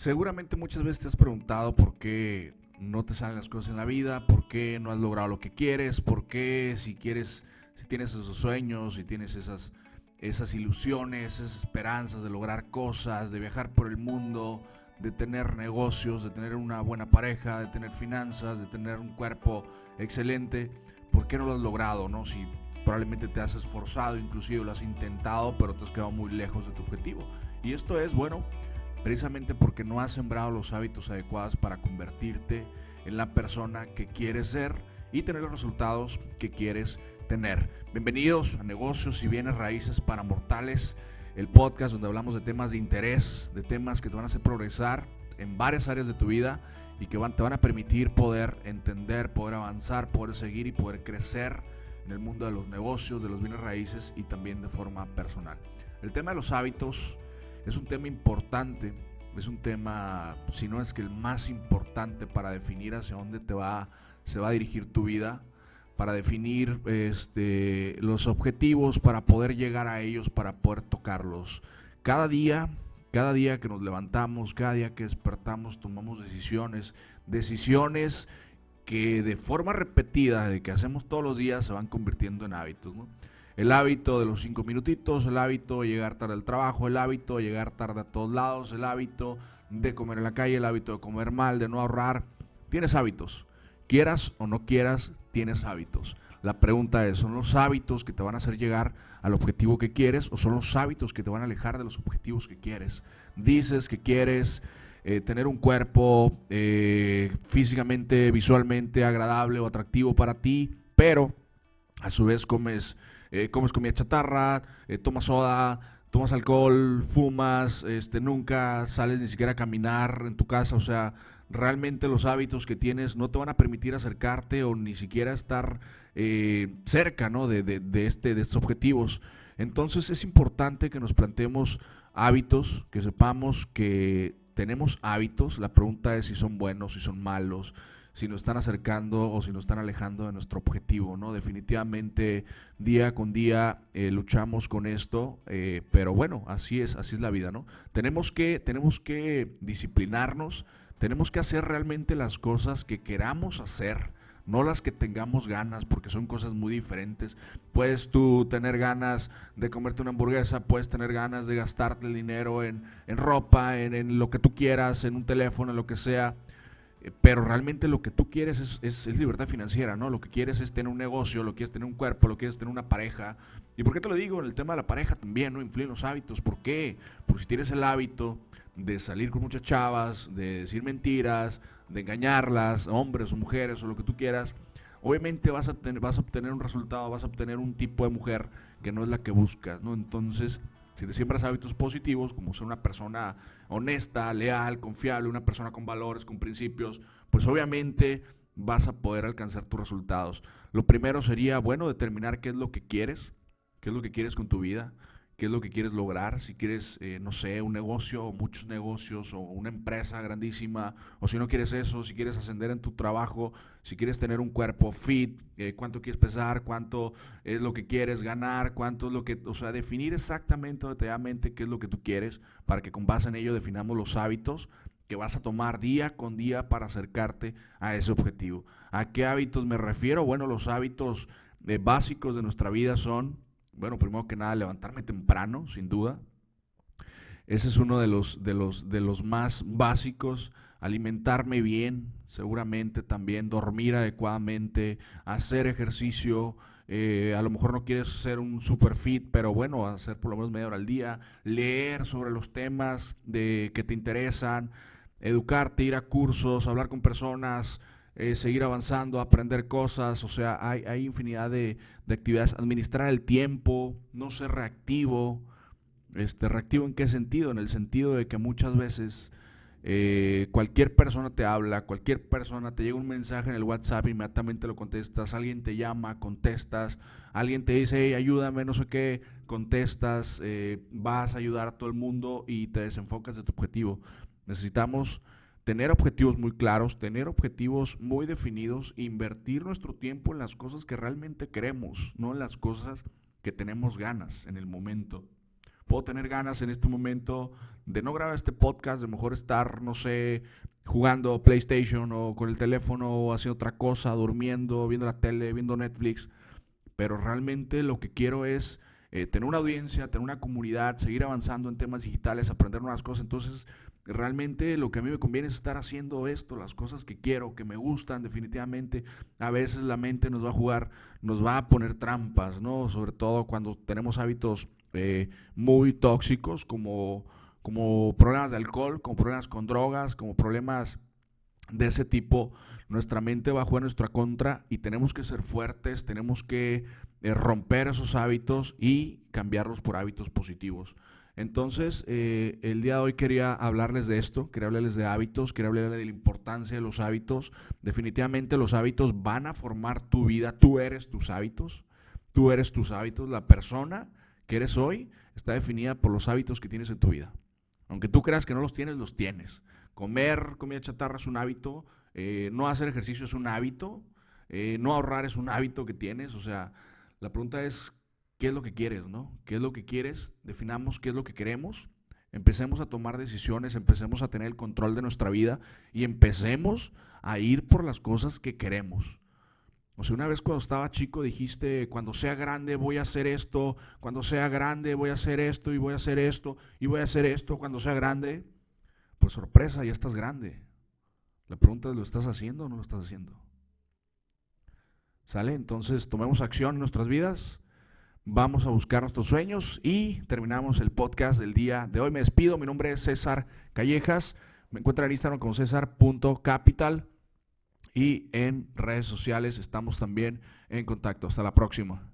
Seguramente muchas veces te has preguntado por qué no te salen las cosas en la vida, por qué no has logrado lo que quieres, por qué si quieres, si tienes esos sueños, si tienes esas, esas ilusiones, esas esperanzas de lograr cosas, de viajar por el mundo, de tener negocios, de tener una buena pareja, de tener finanzas, de tener un cuerpo excelente, ¿por qué no lo has logrado? No? Si probablemente te has esforzado, inclusive lo has intentado, pero te has quedado muy lejos de tu objetivo. Y esto es, bueno, precisamente porque no has sembrado los hábitos adecuados para convertirte en la persona que quieres ser y tener los resultados que quieres tener. Bienvenidos a Negocios y Bienes Raíces para Mortales, el podcast donde hablamos de temas de interés, de temas que te van a hacer progresar en varias áreas de tu vida y que te van a permitir poder entender, poder avanzar, poder seguir y poder crecer en el mundo de los negocios, de los bienes raíces y también de forma personal. El tema de los hábitos es un tema importante, es un tema, si no es que el más importante para definir hacia dónde te va, se va a dirigir tu vida, para definir este, los objetivos, para poder llegar a ellos, para poder tocarlos. Cada día, cada día que nos levantamos, cada día que despertamos, tomamos decisiones, decisiones que de forma repetida, de que hacemos todos los días, se van convirtiendo en hábitos. ¿no? El hábito de los cinco minutitos, el hábito de llegar tarde al trabajo, el hábito de llegar tarde a todos lados, el hábito de comer en la calle, el hábito de comer mal, de no ahorrar. Tienes hábitos. Quieras o no quieras, tienes hábitos. La pregunta es, ¿son los hábitos que te van a hacer llegar al objetivo que quieres o son los hábitos que te van a alejar de los objetivos que quieres? Dices que quieres eh, tener un cuerpo eh, físicamente, visualmente agradable o atractivo para ti, pero a su vez comes eh, comes comida chatarra, eh, tomas soda, tomas alcohol, fumas, este, nunca sales ni siquiera a caminar en tu casa, o sea, realmente los hábitos que tienes no te van a permitir acercarte o ni siquiera estar eh, cerca ¿no? de, de, este, de estos objetivos. Entonces es importante que nos planteemos hábitos, que sepamos que tenemos hábitos, la pregunta es si son buenos, si son malos, si nos están acercando o si nos están alejando de nuestro objetivo, ¿no? Definitivamente día con día eh, luchamos con esto, eh, pero bueno, así es, así es la vida, ¿no? Tenemos que, tenemos que disciplinarnos, tenemos que hacer realmente las cosas que queramos hacer, no las que tengamos ganas, porque son cosas muy diferentes. Puedes tú tener ganas de comerte una hamburguesa, puedes tener ganas de gastarte el dinero en, en ropa, en, en, lo que tú quieras, en un teléfono, en lo que sea. Eh, pero realmente lo que tú quieres es, es, libertad financiera, ¿no? Lo que quieres es tener un negocio, lo quieres tener un cuerpo, lo quieres tener una pareja. ¿Y por qué te lo digo? En el tema de la pareja también, ¿no? Influyen los hábitos. ¿Por qué? Porque si tienes el hábito de salir con muchas chavas, de decir mentiras, de engañarlas, hombres o mujeres o lo que tú quieras, obviamente vas a, tener, vas a obtener un resultado, vas a obtener un tipo de mujer que no es la que buscas, ¿no? Entonces si te siembras hábitos positivos, como ser una persona honesta, leal, confiable, una persona con valores, con principios, pues obviamente vas a poder alcanzar tus resultados. Lo primero sería, bueno, determinar qué es lo que quieres, qué es lo que quieres con tu vida qué es lo que quieres lograr, si quieres, eh, no sé, un negocio o muchos negocios o una empresa grandísima, o si no quieres eso, si quieres ascender en tu trabajo, si quieres tener un cuerpo fit, eh, cuánto quieres pesar, cuánto es lo que quieres ganar, cuánto es lo que, o sea, definir exactamente, detalladamente qué es lo que tú quieres para que con base en ello definamos los hábitos que vas a tomar día con día para acercarte a ese objetivo. ¿A qué hábitos me refiero? Bueno, los hábitos eh, básicos de nuestra vida son bueno, primero que nada, levantarme temprano, sin duda. Ese es uno de los, de los, de los más básicos. Alimentarme bien, seguramente también, dormir adecuadamente, hacer ejercicio. Eh, a lo mejor no quieres ser un super fit, pero bueno, hacer por lo menos media hora al día. Leer sobre los temas de, que te interesan, educarte, ir a cursos, hablar con personas, eh, seguir avanzando, aprender cosas, o sea, hay, infinidad de, actividades, administrar el tiempo, no ser reactivo. Este, ¿Reactivo en qué sentido? En el sentido de que muchas veces eh, cualquier persona te habla, cualquier persona te llega un mensaje en el WhatsApp, inmediatamente lo contestas, alguien te llama, contestas, alguien te dice, hey, ayúdame, no sé qué, contestas, eh, vas a ayudar a todo el mundo y te desenfocas de tu objetivo. Necesitamos tener objetivos muy claros, tener objetivos muy definidos, invertir nuestro tiempo en las cosas que realmente queremos, no en las cosas que tenemos ganas en el momento. puedo tener ganas en este momento de no grabar este podcast, de mejor estar, no sé, jugando PlayStation o con el teléfono o haciendo otra cosa, durmiendo, viendo la tele, viendo Netflix. Pero realmente lo que quiero es eh, tener una audiencia, tener una comunidad, seguir avanzando en temas digitales, aprender nuevas cosas. Entonces, realmente lo que a mí me conviene es estar haciendo esto, las cosas que quiero, que me gustan definitivamente. A veces la mente nos va a jugar, nos va a poner trampas, ¿no? Sobre todo cuando tenemos hábitos eh, muy tóxicos como, como problemas de alcohol, como problemas con drogas, como problemas de ese tipo, nuestra mente va a jugar nuestra contra y tenemos que ser fuertes, tenemos que eh, romper esos hábitos y cambiarlos por hábitos positivos. Entonces, eh, el día de hoy quería hablarles de esto, quería hablarles de hábitos, quería hablarles de la importancia de los hábitos. Definitivamente los hábitos van a formar tu vida, tú eres tus hábitos, tú eres tus hábitos, la persona que eres hoy está definida por los hábitos que tienes en tu vida. Aunque tú creas que no los tienes, los tienes. Comer comida chatarra es un hábito, eh, no hacer ejercicio es un hábito, eh, no ahorrar es un hábito que tienes. O sea, la pregunta es, qué es lo que quieres, ¿no? ¿Qué es lo que quieres? Definamos qué es lo que queremos. Empecemos a tomar decisiones, empecemos a tener el control de nuestra vida y empecemos a ir por las cosas que queremos. O sea, una vez cuando estaba chico dijiste, cuando sea grande voy a hacer esto, cuando sea grande voy a hacer esto y voy a hacer esto y voy a hacer esto cuando sea grande. Pues sorpresa, ya estás grande. La pregunta es, ¿lo estás haciendo o no lo estás haciendo? ¿Sale? Entonces tomemos acción en nuestras vidas Vamos a buscar nuestros sueños y terminamos el podcast del día de hoy. Me despido, mi nombre es César Callejas. Me encuentran en Instagram como césar.capital y en redes sociales estamos también en contacto. Hasta la próxima.